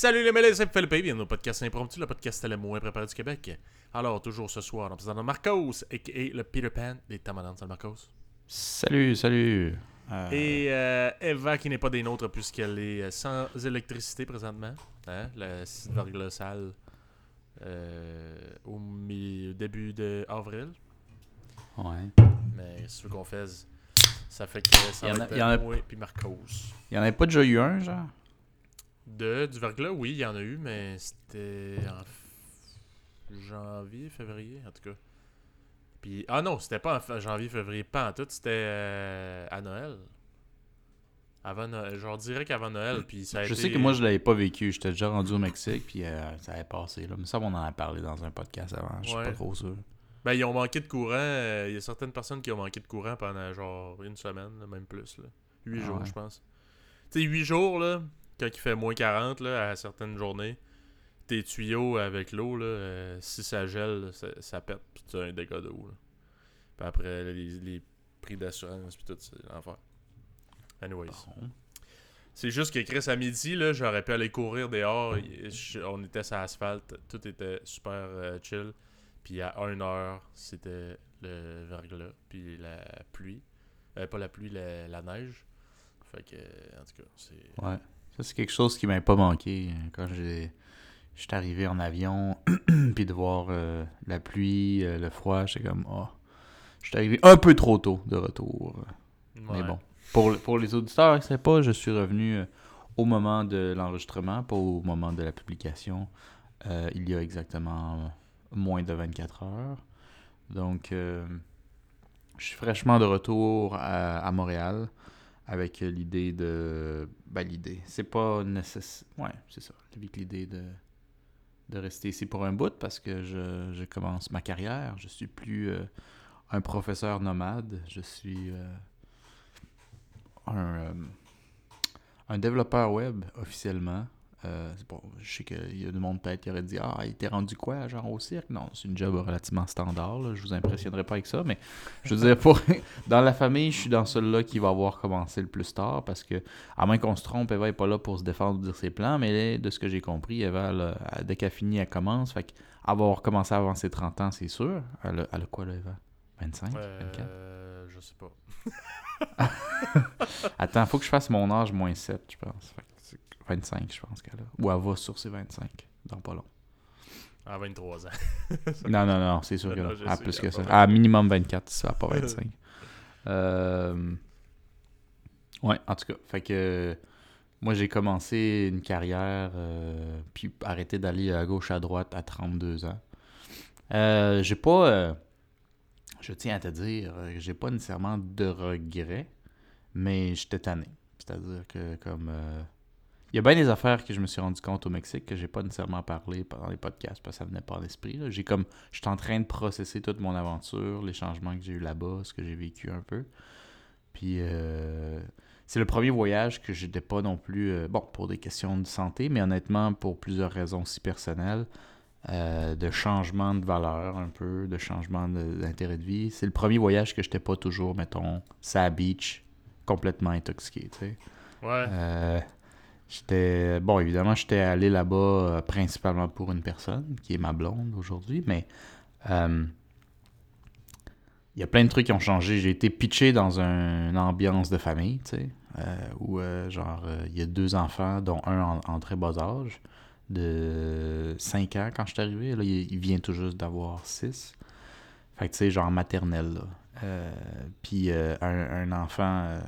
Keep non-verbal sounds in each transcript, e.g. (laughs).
Salut les mêlés, c'est Philippe, bienvenue au podcast impromptu, le podcast le moins préparé du Québec. Alors, toujours ce soir, en présentant Marcos, et le Peter Pan des Tamadans. Salut Marcos. Salut, salut. Euh, Et euh, Eva qui n'est pas des nôtres puisqu'elle est euh, sans électricité présentement. Hein? La verglas sale au, début d'avril. Ouais. Mais ce qu'on fait, ça fait que ça il y en a, a, moi puis Marcos. Il y en avait pas déjà eu un, genre? De, Du verglas, oui, il y en a eu, mais c'était en janvier, février, en tout cas. Puis, ah non, c'était pas en janvier, février, pas en tout, c'était euh, à Noël. Avant Noël, genre direct avant Noël. Puis ça a je sais que moi, je l'avais pas vécu. J'étais déjà rendu au Mexique, puis euh, ça avait passé. Là. Mais ça, on en a parlé dans un podcast avant. Je suis pas trop sûr. Ben, ils ont manqué de courant. Euh, il y a certaines personnes qui ont manqué de courant pendant genre une semaine, même plus. Là. 8 ah jours, je pense. Tu sais, 8 jours, là, quand il fait moins 40 là, à certaines journées, tes tuyaux avec l'eau, euh, si ça gèle, ça, pète, puis tu as un dégât d'eau. Puis après, les, prix d'assurance, puis tout, c'est l'enfer. Anyways. C'est juste que Chris, à midi, là, j'aurais pu aller courir dehors. on était sur l'asphalte, tout était super euh, chill. Puis à 1 heure, c'était le verglas, puis la pluie. Euh, pas la pluie, la, neige. Fait que, en tout cas, c'est. Ouais. Ça, c'est quelque chose qui m'a pas manqué quand j'ai je suis arrivé en avion, (clears throat) puis de voir euh, la pluie, euh, le froid, j'étais comme, oh, je suis arrivé un peu trop tôt de retour. Mais bon, pour, pour les auditeurs ne pas, je suis revenu euh, au moment de l'enregistrement, pas au moment de la publication, il y a exactement moins de 24 heures. Donc, je suis fraîchement de retour à, Montréal avec l'idée de. Ben, l'idée. C'est pas nécessaire. Ouais, c'est ça. Avec l'idée de de rester ici pour un bout parce que je, commence ma carrière. Je suis plus euh, un professeur nomade. Je suis euh, un, euh, un développeur web officiellement. Euh, bon, je sais qu'il y a du monde peut-être qui aurait dit Ah, il t'est rendu quoi, genre au cirque? Non, c'est une job relativement standard. Là. Je vous impressionnerai pas avec ça, mais je veux dire, pour, (laughs) dans la famille, je suis dans celui-là qui va avoir commencé le plus tard parce que, à moins qu'on se trompe, Eva n'est pas là pour se défendre ou dire ses plans, mais de ce que j'ai compris, Eva, dès qu'elle finit, elle commence. Fait avoir commencé avant ses 30 ans, c'est sûr. Elle a, quoi, là, Eva? 25 24 euh, Je sais pas. (laughs) Attends, faut que je fasse mon âge moins 7, je pense. 25, je pense qu'elle a. Ou elle va sur ses 25, dans pas long. À 23 ans. (laughs) non, non, non, c'est sûr qu'elle a plus que ça. À minimum 24, ça pas (laughs) 25. euh... Ouais, en tout cas, fait que moi j'ai commencé une carrière, euh, puis arrêté d'aller à gauche à droite à 32 ans. Euh, j'ai pas, euh, je tiens à te dire, j'ai pas nécessairement de regrets, mais j'étais tanné. C'est-à-dire que comme il y a bien des affaires que je me suis rendu compte au Mexique que j'ai pas nécessairement parlé pendant les podcasts parce que ça venait pas à l'esprit. J'ai comme j'étais en train de processer toute mon aventure, les changements que j'ai eu là-bas, ce que j'ai vécu un peu. Puis euh, c'est le premier voyage que j'étais pas non plus euh, bon pour des questions de santé, mais honnêtement pour plusieurs raisons aussi personnelles. Euh, de changement de valeur un peu, de changement d'intérêt de, vie. C'est le premier voyage que j'étais pas toujours, mettons, sa beach, complètement intoxiqué, tu sais. Ouais. J'étais. Bon, évidemment, j'étais allé là-bas euh, principalement pour une personne, qui est ma blonde aujourd'hui, mais. Euh, il y a plein de trucs qui ont changé. J'ai été pitché dans une ambiance de famille, tu sais, euh, où, genre, il y a deux enfants, dont un en, très bas âge, de 5 ans quand je suis arrivé. Là, il, vient tout juste d'avoir 6. Fait que, tu sais, genre maternelle, là. Puis un, un, enfant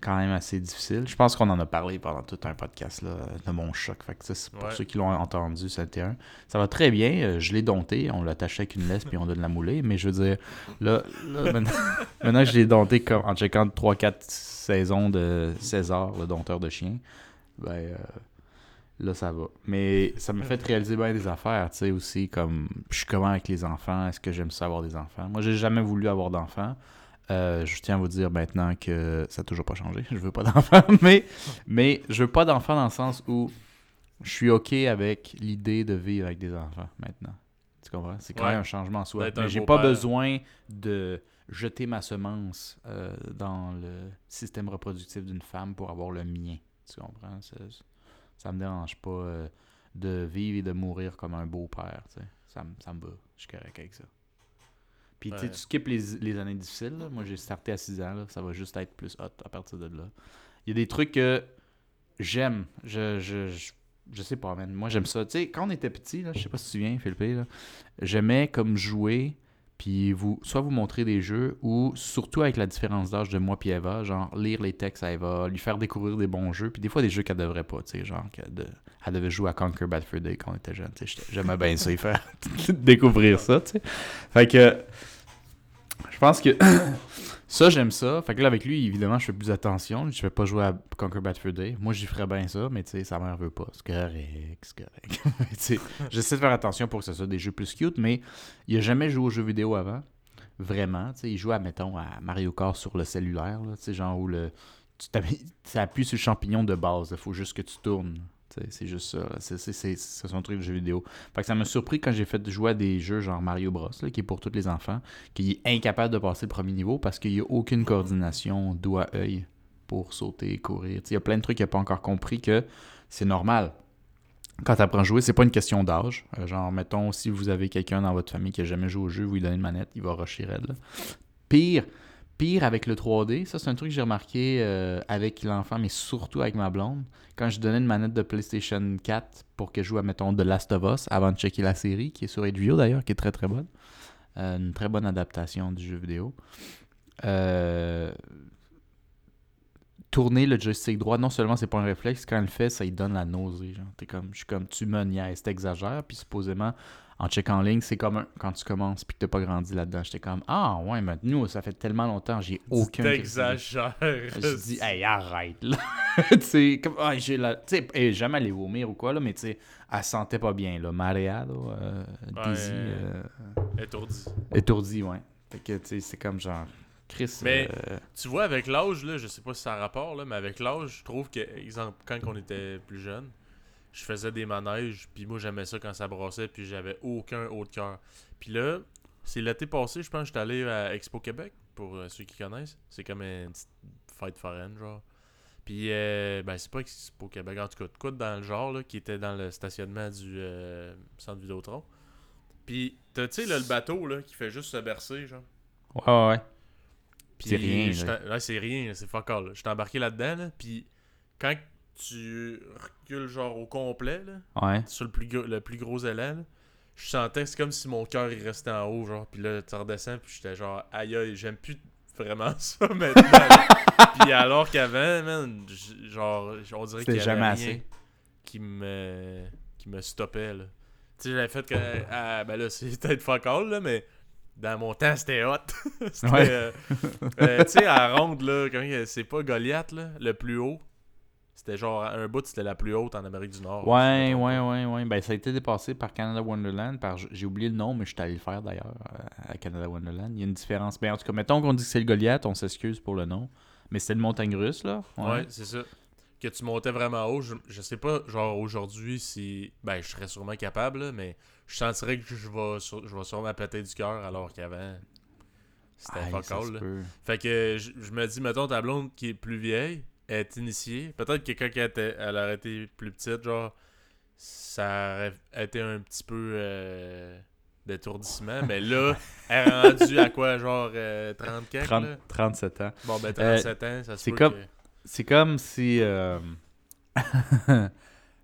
quand même assez difficile. Je pense qu'on en a parlé pendant tout un podcast là, de mon choc. Fait que pour ceux qui l'ont entendu, c'était un. Ça va très bien. Euh, je l'ai dompté. On l'attachait avec une laisse puis on de la mouler. Mais je veux dire, là, maintenant, (laughs) maintenant, je l'ai dompté comme, en checkant 3-4 saisons de César, le dompteur de chien. Ben, euh, là, ça va. Mais ça me fait réaliser bien des affaires, tu sais, aussi, comme je suis comment avec les enfants, est-ce que j'aime ça avoir des enfants? Moi, j'ai jamais voulu avoir d'enfants. Euh, je tiens à vous dire maintenant que ça n'a toujours pas changé. Je veux pas d'enfant, (laughs) mais, mais je veux pas d'enfant dans le sens où je suis OK avec l'idée de vivre avec des enfants maintenant. Tu comprends? C'est quand même un changement en soi. Mais j'ai pas besoin de jeter ma semence euh, dans le système reproductif d'une femme pour avoir le mien. Tu comprends? Ça me dérange pas euh, de vivre et de mourir comme un beau-père. tu sais. Ça, me- ça me va. Je suis correct avec ça. Puis tu sais, Ouais. tu skippes les, les années difficiles. là. Moi, j'ai starté à 6 ans. là. Ça va juste être plus hot à partir de là. Il y a des trucs que j'aime. Je, je, je, je sais pas, man. Moi, j'aime ça. Tu sais, quand on était petit, je sais pas si tu te souviens, Philippe, j'aimais comme jouer, puis vous, soit vous montrer des jeux, ou surtout avec la différence d'âge de moi puis Eva, genre lire les textes à Eva, lui faire découvrir des bons jeux, puis des fois des jeux qu'elle devrait pas, tu sais, genre qu'elle elle devait jouer à Conquer Bad Day quand on était jeune, tu sais, j'aimais bien ça, y faire (laughs) découvrir ça, tu sais. Fait que, je pense que (clears throat) ça, j'aime ça. Fait que là, avec lui, évidemment, je fais plus attention. Je fais pas jouer à Conquer Bad Fur Day. Moi, j'y ferais bien ça, mais tu sais, sa mère veut pas. C'est correct, c'est correct. (laughs) J'essaie de faire attention pour que ce soit des jeux plus cute, mais il a jamais joué aux jeux vidéo avant. Vraiment. Tu il joue, à, mettons, à Mario Kart sur le cellulaire. Tu sais, genre où le. Tu appuies sur le champignon de base. Il faut juste que tu tournes. C'est juste ça. C'est son truc de jeu vidéo. Fait que ça m'a surpris quand j'ai fait jouer à des jeux genre Mario Bros, là, qui est pour tous les enfants, qu'il est incapable de passer le premier niveau parce qu'il n'y a aucune coordination doigt-œil pour sauter, courir. Il y a plein de trucs qu'il n'a pas encore compris que c'est normal. Quand tu apprends à jouer, c'est pas une question d'âge. Euh, genre, mettons, si vous avez quelqu'un dans votre famille qui a jamais joué au jeu, vous lui donnez une manette, il va rusher raide. là. Pire, pire avec le 3D, ça c'est un truc que j'ai remarqué euh, avec l'enfant, mais surtout avec ma blonde. Quand je donnais une manette de PlayStation 4 pour qu'elle joue à, mettons, The Last of Us avant de checker la série, qui est sur HBO d'ailleurs, qui est très très bonne. Euh, une très bonne adaptation du jeu vidéo. Euh, tourner le joystick droit, non seulement c'est pas un réflexe, quand elle le fait, ça lui donne la nausée. Genre. T'es comme, je suis comme, tu me niaises, t'exagères. Puis supposément, en check en ligne, c'est comme un- quand tu commences puis que t'as pas grandi là-dedans. J'étais comme, ah ouais, mais nous, ça fait tellement longtemps, j'ai aucun. T'exagères. Je dis, hey, arrête, là. (laughs) tu sais, comme, ah, j'ai la. Tu sais, jamais allée vomir ou quoi, là, mais tu sais, elle se sentait pas bien, là. Maria, là, euh, Daisy, Ouais. euh, Étourdi. étourdie, ouais. Fait que, tu sais, c'est comme genre, Chris. Mais- euh, Tu vois, avec l'âge, là, je sais pas si ça a rapport, là, mais avec l'âge, je trouve que, exemple, quand on était plus jeune, je faisais des manèges, puis moi j'aimais ça quand ça brassait, puis j'avais aucun haut de cœur. Puis là, c'est l'été passé, je pense que j'étais allé à Expo Québec, pour euh, ceux qui connaissent. C'est comme une petite fête foraine, genre. Puis, euh, ben, c'est pas Expo Québec, en tout cas, de quoi dans le genre, là, qui était dans le stationnement du euh, centre Vidéotron. Puis, t'as, tu sais, là, le bateau, là, qui fait juste se bercer, genre. Ouais, ouais, ouais. Puis C'est rien, là. C'est rien, c'est fuck all. J'étais embarqué là-dedans, là, puis quand tu recules genre au complet, là, Ouais. sur le plus, gros- le plus gros élan, là, je sentais que c'est comme si mon cœur il restait en haut, genre, puis là, tu redescends, puis j'étais genre, aïe aïe, j'aime plus vraiment (laughs) ça maintenant. (laughs) puis alors qu'avant, man, genre, on dirait qu'il y C'était avait jamais rien assez. qui me, qui me stoppait, là. Tu sais, j'avais fait que, ah, ben là, c'est (laughs) peut-être fuck all, là, mais dans mon temps, c'était hot. (laughs) c'était, Ouais. euh, euh, tu sais, à ronde, là, c'est pas Goliath, là, le plus haut? C'était genre, un bout, c'était la plus haute en Amérique du Nord. Ouais, ouais, ouais, ouais. Ben, ça a été dépassé par Canada Wonderland. Par... J'ai oublié le nom, mais je suis allé le faire d'ailleurs à Canada Wonderland. Il y a une différence. Ben, en tout cas, mettons qu'on dit que c'est le Goliath, on s'excuse pour le nom. Mais c'est le montagne russe, là. Ouais, c'est ça. Que tu montais vraiment haut, je, je sais pas, genre aujourd'hui, si. Ben, je serais sûrement capable, là, mais je sentirais que je vais, sur- je vais sûrement péter du cœur, alors qu'avant, c'était là. peut. Fait que je, je me dis, mettons, ta blonde qui est plus vieille, est initiée. Peut-être que quand elle, était, elle aurait été plus petite, genre, ça aurait été un petit peu euh, d'étourdissement. mais là, (laughs) elle est rendue à quoi, genre euh, 30 quelque, 30 là? 37 ans. Bon, ben 37 ans, ça se c'est comme- que- comme si. (laughs)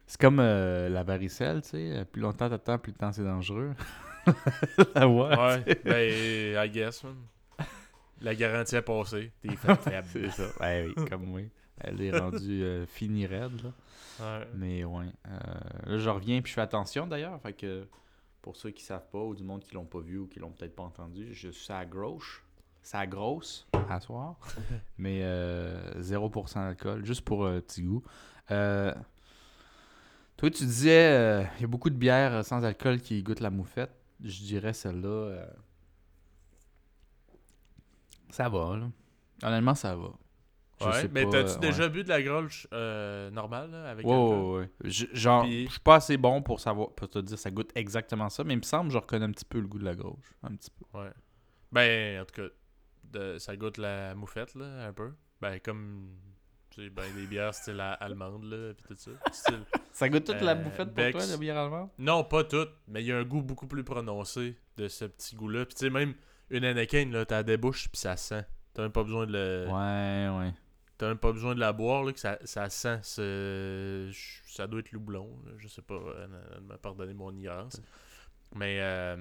euh, c'est comme euh, la varicelle, tu sais. Plus longtemps t'attends, plus le temps c'est dangereux. (laughs) La voix. Ouais, ben, I guess, man. La garantie est passée. T'es. (laughs) C'est ça. Ouais, oui, comme oui. Elle est rendue euh, finie raide, là. Ouais. Mais ouais. Euh, là, je reviens puis je fais attention d'ailleurs. Fait que pour ceux qui savent pas ou du monde qui l'ont pas vu ou qui l'ont peut-être pas entendu, je suis à à grosse à soir. (laughs) mais euh, 0% d'alcool, juste pour un petit goût. Euh, toi, tu disais, euh, il y a beaucoup de bières sans alcool qui goûtent la moufette. Je dirais celle-là. euh, ça va, là. Honnêtement, ça va. Je Ouais, sais mais pas, t'as-tu euh, déjà bu de la grolche euh, normale, là, avec Ouais, alcool? ouais, ouais. Je- Genre, Puis- je suis pas assez bon pour savoir, pour te dire ça goûte exactement ça, mais il me semble que je reconnais un petit peu le goût de la gauche. Un petit peu. Ouais. Ben, en tout cas, de- ça goûte la moufette, là, un peu. Ben, comme C'est ben des bières style allemande, là, pis tout ça. Style, (laughs) ça goûte toute la euh, bouffette pour toi, la bière allemande? Non, pas toute, mais il y a un goût beaucoup plus prononcé de ce petit goût-là. Puis tu sais, même une Anakin, là, t'as des bouches puis ça sent. T'as même pas besoin de le... Ouais, ouais. T'as même pas besoin de la boire, là, que ça, ça sent. Ça doit être loublon, je sais pas, m'a pardonné mon ignorance. Mais... Euh,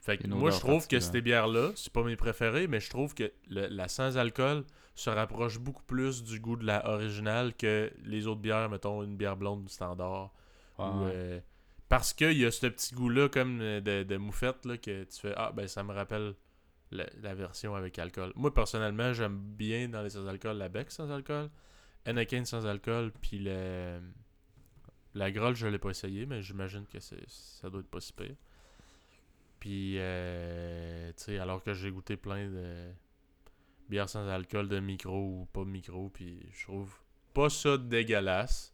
fait que moi, je trouve que ces bières-là, c'est pas mes préférées, mais je trouve que la sans-alcool se rapproche beaucoup plus du goût de la originale que les autres bières, mettons une bière blonde standard. Euh, parce qu'il y a ce petit goût-là comme de, de, moufette là, que tu fais Ah, ben ça me rappelle la, version avec alcool. Moi, personnellement, j'aime bien dans les sans-alcool la Beck sans-alcool, Anakin sans-alcool, puis le, la Grolle, je l'ai pas essayé, mais j'imagine que ça doit être pas si pire. Puis, euh, tu sais, alors que j'ai goûté plein de bières sans alcool de micro ou pas micro, puis je trouve pas ça dégueulasse,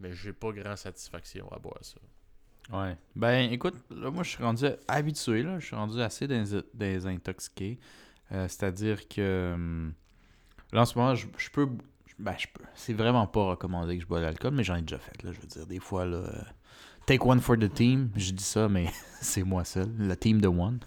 mais j'ai pas grand satisfaction à boire ça. Ouais. Ben, écoute, là, moi, je suis rendu habitué, là. Je suis rendu assez désintoxiqué. Euh, C'est-à-dire que, hum, là, en ce moment, je, peux... Ben, je peux. C'est vraiment pas recommandé que je bois de l'alcool, mais j'en ai déjà fait, là. Je veux dire, des fois, là... Take one for the team, je dis ça, mais (laughs) c'est moi seul, la team de one.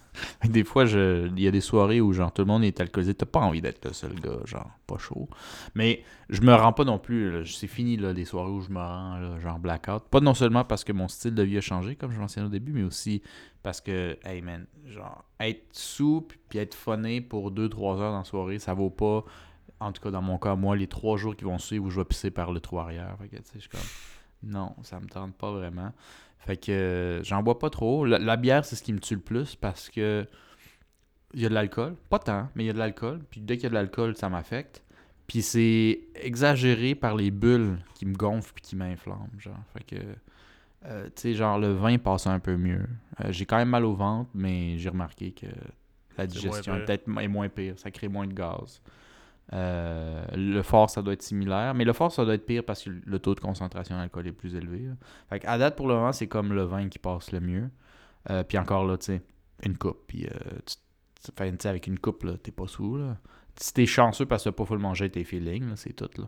Des fois, il y a des soirées où genre tout le monde est alcoolisé, t'as pas envie d'être le seul gars, genre pas chaud. Mais je me rends pas non plus, c'est fini là, les soirées où je me rends, genre blackout. Pas non seulement parce que mon style de vie a changé, comme je mentionnais au début, mais aussi parce que, hey man, genre être soupe puis être funné pour 2-3 heures dans la soirée, ça vaut pas, en tout cas dans mon cas, moi, les 3 jours qui vont suivre où je vais pisser par le trou arrière. Fait que, je suis comme non, ça me tente pas vraiment. Fait que euh, j'en bois pas trop. La, bière, c'est ce qui me tue le plus parce que il y a de l'alcool. Pas tant, mais il y a de l'alcool. Puis dès qu'il y a de l'alcool, ça m'affecte. Puis c'est exagéré par les bulles qui me gonflent puis qui m'inflamment. Genre. Fait que. Euh, tu sais, genre le vin passe un peu mieux. Euh, j'ai quand même mal au ventre, mais j'ai remarqué que la digestion est peut-être moins pire. Ça crée moins de gaz. Euh, le fort, ça doit être similaire. Mais le fort, ça doit être pire parce que le taux de concentration d'alcool est plus élevé. À date, pour le moment, c'est comme le vin qui passe le mieux. Euh, puis encore là, tu sais, une coupe. Puis, euh, tu, avec une coupe, là, t'es pas sous. Là. Si t'es chanceux parce que t'as pas faut le manger tes feelings, c'est tout. Là.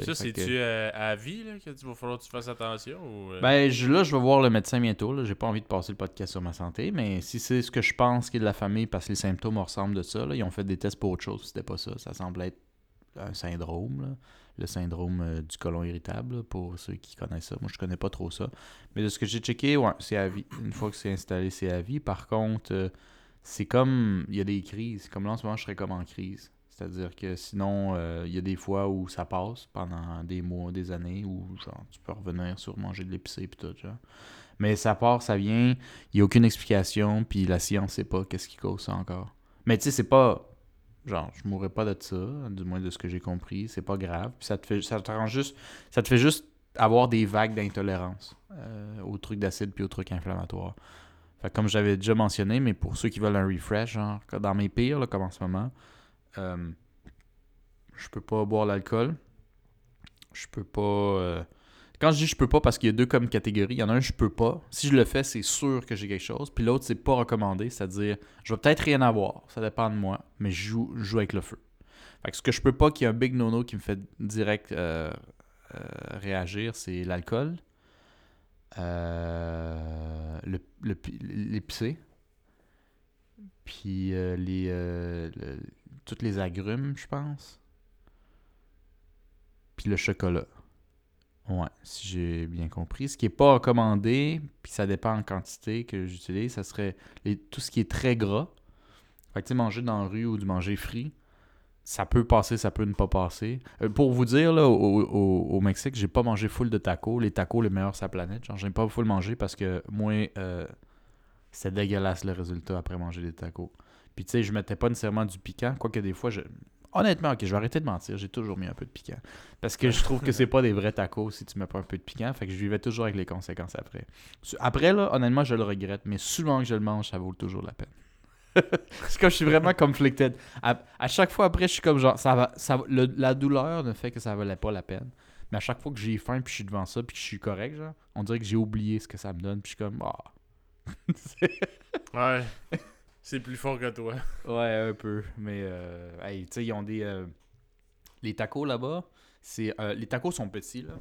Ça, c'est-tu à vie là, qu'il va falloir que tu fasses attention? Ou... Ben, je, là, je vais voir le médecin bientôt. J'ai pas envie de passer le podcast sur ma santé, mais si c'est ce que je pense qui est de la famille parce que les symptômes ressemblent de ça, là, ils ont fait des tests pour autre chose. C'était pas ça. Ça semble être un syndrome, le syndrome euh, du côlon irritable, pour ceux qui connaissent ça. Moi, je connais pas trop ça. Mais de ce que j'ai checké, ouais, c'est à vie. Une fois que c'est installé, c'est à vie. Par contre, euh, c'est comme. Il y a des crises. Comme là, en ce moment, je serais comme en crise. C'est-à-dire que sinon, euh, il y a des fois où ça passe pendant des mois, des années, où genre tu peux revenir sur manger de l'épicé et tout, genre. Mais ça part, ça vient, il n'y a aucune explication, puis la science sait pas qu'est-ce qui cause ça encore. Mais tu sais, c'est pas. Genre, je mourrais pas de ça, du moins de ce que j'ai compris, c'est pas grave. Puis ça te fait ça te rend juste. Ça te fait juste avoir des vagues d'intolérance euh, aux trucs d'acide puis aux trucs inflammatoires. Fait comme j'avais déjà mentionné, mais pour ceux qui veulent un refresh, genre, dans mes pires, là, comme en ce moment, euh, je peux pas boire l'alcool. Je peux pas. Euh, quand je dis je peux pas, parce qu'il y a deux comme catégories. Il y en a un, je peux pas. Si je le fais, c'est sûr que j'ai quelque chose. Puis l'autre, c'est pas recommandé. C'est-à-dire, je vais peut-être rien avoir. Ça dépend de moi. Mais je joue, avec le feu. Fait que ce que je peux pas, qui est un big no-no qui me fait direct euh, réagir, c'est l'alcool. l'épicé. Puis les, toutes les agrumes, je pense. Puis le chocolat. Ouais, si j'ai bien compris. Ce qui n'est pas recommandé, puis ça dépend en quantité que j'utilise, ça serait tout ce qui est très gras. Fait que manger dans la rue ou du manger frit, ça peut passer, ça peut ne pas passer. Euh, pour vous dire, là, au, au, Mexique, j'ai pas mangé full de tacos. Les tacos, les meilleurs sur la planète. Genre, j'aime pas full manger parce que moi, euh, c'est dégueulasse le résultat après manger des tacos. Puis tu sais, je mettais pas nécessairement du piquant, quoique des fois, je... honnêtement, ok, je vais arrêter de mentir, j'ai toujours mis un peu de piquant. Parce que je trouve que c'est pas des vrais tacos si tu mets pas un peu de piquant, fait que je vivais toujours avec les conséquences après. Après, là, honnêtement, je le regrette, mais souvent que je le mange, ça vaut toujours la peine. (laughs) c'est comme je suis vraiment conflicted. À, chaque fois après, je suis comme genre, ça va, ça, la douleur ne fait que ça valait pas la peine. Mais à chaque fois que j'ai faim, puis je suis devant ça, puis que je suis correct, genre, on dirait que j'ai oublié ce que ça me donne, puis je suis comme, ah. (laughs) ouais. C'est plus fort que toi. (laughs) Ouais, un peu. Mais, euh, hey, tu sais, ils ont des. Euh, les tacos là-bas, C'est, euh, les tacos sont petits, là.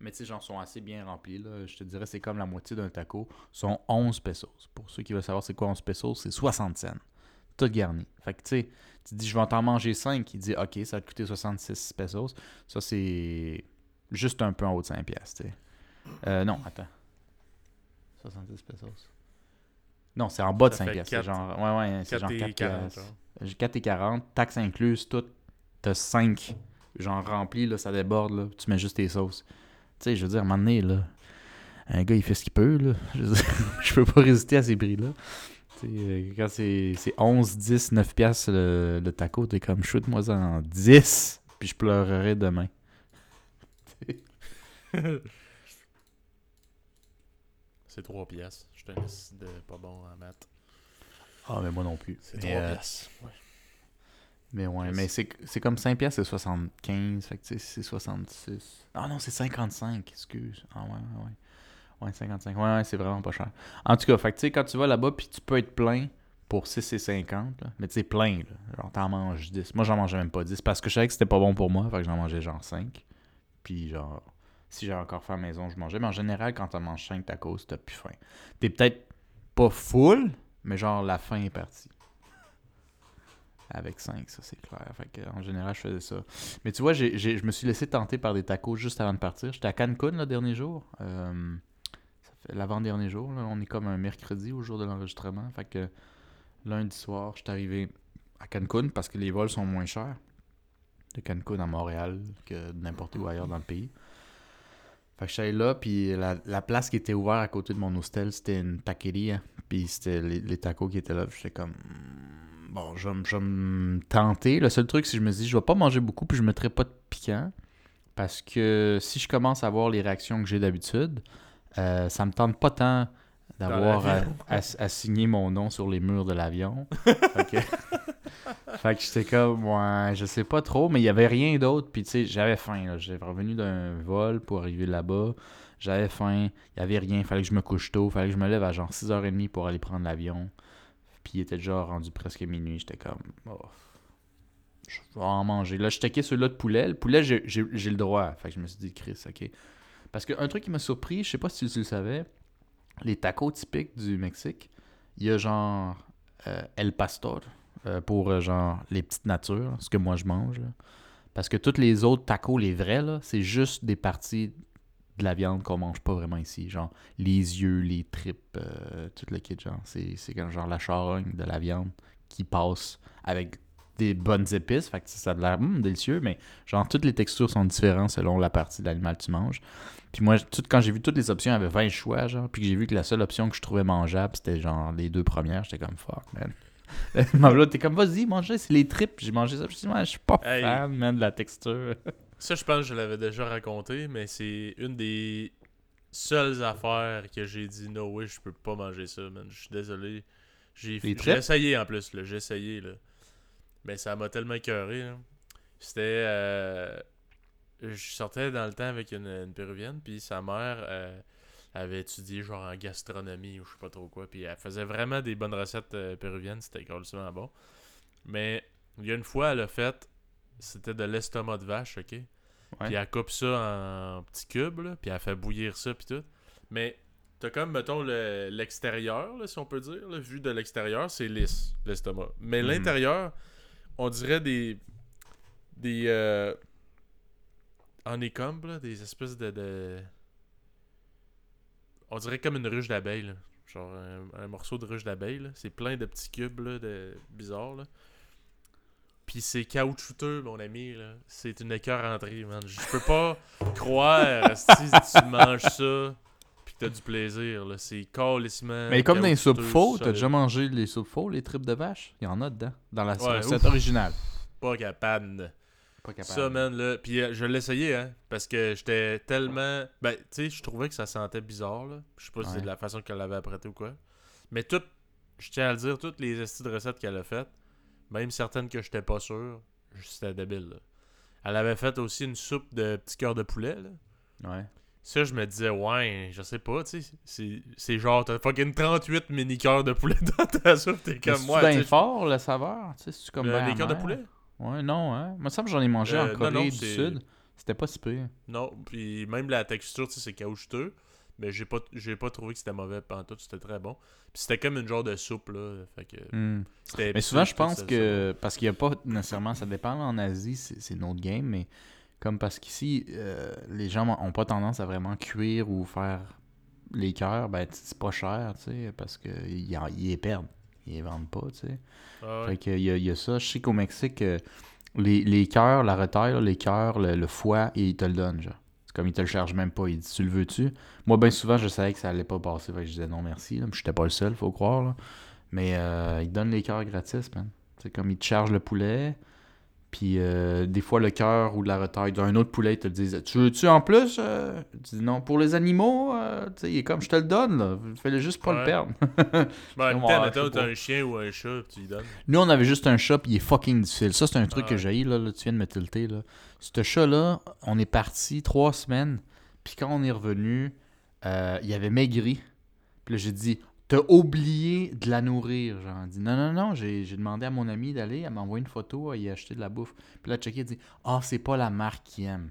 Mais tu sais, genre, sont assez bien remplis, là. Je te dirais, c'est comme la moitié d'un taco. sont 11 pesos. Pour ceux qui veulent savoir c'est quoi 11 pesos, c'est 60 cents. Tout garni. Fait que tu sais, tu dis, je vais en manger 5. Il dit, OK, ça va te coûter 66 pesos. Ça, c'est juste un peu en haut de 5 pièces, tu sais. Euh, non, attends. 70 pesos. Non, c'est en bas de 5 pièces. C'est genre, ouais, ouais, c'est genre 4 40, 4 et 40, taxes incluses, tout. T'as 5 genre remplis, là, ça déborde, là. Tu mets juste tes sauces. Tu sais, je veux dire, à un moment donné, là, un gars, il fait ce qu'il peut, là. (laughs) Je, veux dire, je peux pas résister à ces prix-là. Euh, quand c'est 11, 10, 9 piastres le, le taco, t'es comme, shoot-moi en 10, puis je pleurerai demain. (laughs) c'est 3 piastres. De pas bon en maths. Ah, mais moi non plus. C'est 3 euh, piastres. Ouais. Mais ouais, mais c'est comme 5 piastres, c'est 75. Fait que c'est 66. Ah non, c'est 55, excuse. Ah ouais, ouais. Ouais, 55. Ouais, ouais, c'est vraiment pas cher. En tout cas, fait que tu sais, quand tu vas là-bas, puis tu peux être plein pour 6,50. Mais tu sais, plein, là. Genre, t'en manges 10. Moi, j'en mangeais même pas 10 parce que je savais que c'était pas bon pour moi. Fait que j'en mangeais genre 5. Puis genre, si j'avais encore faim à la maison, je mangeais. Mais en général, quand t'en manges 5 tacos, t'as plus faim. T'es peut-être pas full, mais genre, la faim est partie avec 5, ça c'est clair. Fait que, en général, je faisais ça. Mais tu vois, je me suis laissé tenter par des tacos juste avant de partir. J'étais à Cancun le dernier jour. Euh, fait l'avant-dernier jour. On est comme un mercredi au jour de l'enregistrement. Fait que lundi soir, je suis arrivé à Cancun parce que les vols sont moins chers de Cancun à Montréal que n'importe où ailleurs dans le pays. Fait que j'allais là, puis la, place qui était ouverte à côté de mon hostel, c'était une taqueria. Puis c'était les, tacos qui étaient là. J'étais comme, bon, je, vais me tenter. Le seul truc, c'est que je me dis, je vais pas manger beaucoup, puis je mettrai pas de piquant. Parce que si je commence à voir les réactions que j'ai d'habitude, euh, ça me tente pas tant d'avoir à, signer mon nom sur les murs de l'avion. (laughs) fait que j'étais comme, ouais, je sais pas trop, mais il y avait rien d'autre. Puis tu sais, j'avais faim. J'étais revenu d'un vol pour arriver là-bas. J'avais faim, il y avait rien. Fallait que je me couche tôt. Fallait que je me lève à genre 6h30 pour aller prendre l'avion. Puis il était déjà rendu presque minuit. J'étais comme, oh, je vais en manger. Là, je checkais celui-là de poulet. Le poulet, j'ai le droit. Fait que je me suis dit, Chris, ok. Parce qu'un truc qui m'a surpris, je sais pas si tu le savais, les tacos typiques du Mexique, il y a genre euh, El Pastor euh, pour euh, genre les petites natures, ce que moi je mange. Parce que tous les autres tacos, les vrais, c'est juste des parties de la viande qu'on mange pas vraiment ici. Genre les yeux, les tripes, tout le kit. Genre, c'est, genre la charogne de la viande qui passe avec des bonnes épices. Fait que ça a l'air hum, délicieux, mais genre toutes les textures sont différentes selon la partie de l'animal que tu manges. Puis moi, tout, quand j'ai vu toutes les options, il y avait 20 choix, genre. Puis que j'ai vu que la seule option que je trouvais mangeable, c'était genre les deux premières. J'étais comme fuck, man. (laughs) là, t'es comme vas-y, mange c'est les tripes. J'ai mangé ça. Je je suis pas fan, man, de la texture. (laughs) Ça, je pense que je l'avais déjà raconté, mais c'est une des seules affaires que j'ai dit no way, je peux pas manger ça, man. Je suis désolé. J'ai essayé en plus, là. J'ai essayé, là. Mais ça m'a tellement écœuré, C'était. Euh, je sortais dans le temps avec une, péruvienne, puis sa mère euh, avait étudié genre en gastronomie ou je sais pas trop quoi, puis elle faisait vraiment des bonnes recettes euh, péruviennes, c'était carrément bon. Mais il y a une fois, elle a fait c'était de l'estomac de vache, ok? Puis elle coupe ça en petits cubes, là, puis elle fait bouillir ça, puis tout. Mais t'as comme, mettons, l'extérieur, si on peut dire, là, vu de l'extérieur, c'est lisse, l'estomac. Mais mhm. l'intérieur, on dirait des. des. Euh, en écombe, là, des espèces de, On dirait comme une ruche d'abeille, Genre un, morceau de ruche d'abeille, C'est plein de petits cubes, là, de... bizarres, là. Puis c'est caoutchouteux, mon ami. là. C'est une écœur entrée, man. Je peux pas (laughs) croire si tu manges ça puis que t'as du plaisir. là. C'est calissement. Mais comme dans les soupes faux, t'as déjà mangé les soupes faux, les tripes de vache? Il y en a dedans. Dans la recette originale. Pas capable. Pas capable. Ça, man, là. Puis euh, je l'essayais, hein. Parce que j'étais tellement. Ben, tu sais, je trouvais que ça sentait bizarre, là. Je sais pas si c'est de la façon qu'elle l'avait apprêté ou quoi. Mais tout. Je tiens à le dire, toutes les de recettes qu'elle a faites même certaines que j'étais pas sûr, c'était débile. Elle avait fait aussi une soupe de petits cœurs de poulet. Là. Ouais. Ça, je me disais, ouais, je sais pas, tu sais. C'est genre, t'as fucking 38 mini cœurs de poulet (laughs) dans ta soupe. T'es comme moi. C'est bien fort, la saveur? Tu sais, c'est comme. les cœurs de poulet? Ouais, non, hein. Moi, ça, j'en ai mangé en euh, Corée du Sud. C'était pas si pire. Non, puis même la texture, tu sais, c'est caoutchouteux. Mais j'ai pas, j'ai pas trouvé que c'était mauvais pendant tout, c'était très bon. Puis c'était comme une genre de soupe, là. Fait que Hmm. Mais souvent, je pense que. Parce qu'il n'y a pas nécessairement. Ça dépend en Asie, c'est c'est notre game, mais comme parce qu'ici, euh, les gens ont pas tendance à vraiment cuire ou faire les cœurs, ben, c'est pas cher, tu sais, parce qu'ils ils perdent. Ils les vendent pas, tu sais. Ah ouais. Fait qu'il y, a- il y a ça. Je sais qu'au Mexique, euh, les, les cœurs, la retaille, les cœurs, le, le foie, ils te le donnent, genre. C'est comme ils te le chargent même pas. Ils disent, tu le veux-tu? Moi, bien souvent, je savais que ça allait pas passer. Fait que je disais non, merci. Là. Je n'étais pas le seul, faut croire. Là. Mais euh, ils te donnent les cœurs gratis, man. C'est comme ils te chargent le poulet. Puis euh, des fois, le cœur ou la retaille d'un autre poulet, ils te le disent Tu veux-tu en plus Euh, Tu dis non, pour les animaux, euh, il est comme je te le donne, là. Fais-le juste pas Ouais. (laughs) le perdre. Ben, sais t'as un chien ou un chat, tu lui donnes. Nous, on avait juste un chat, puis il est fucking difficile. Ça, c'est un truc Ah que j'ai là, là, tu viens de me tilter, là. Ce chat-là, on est parti trois semaines, puis quand on est revenu, euh, il avait maigri. Puis là, j'ai dit, t'as oublié de la nourrir. Genre, dit, non, non, non, j'ai demandé à mon ami d'aller, elle m'a envoyé une photo, il a acheté de la bouffe. Puis là, checké, il dit, ah, c'est pas la marque qu'il aime.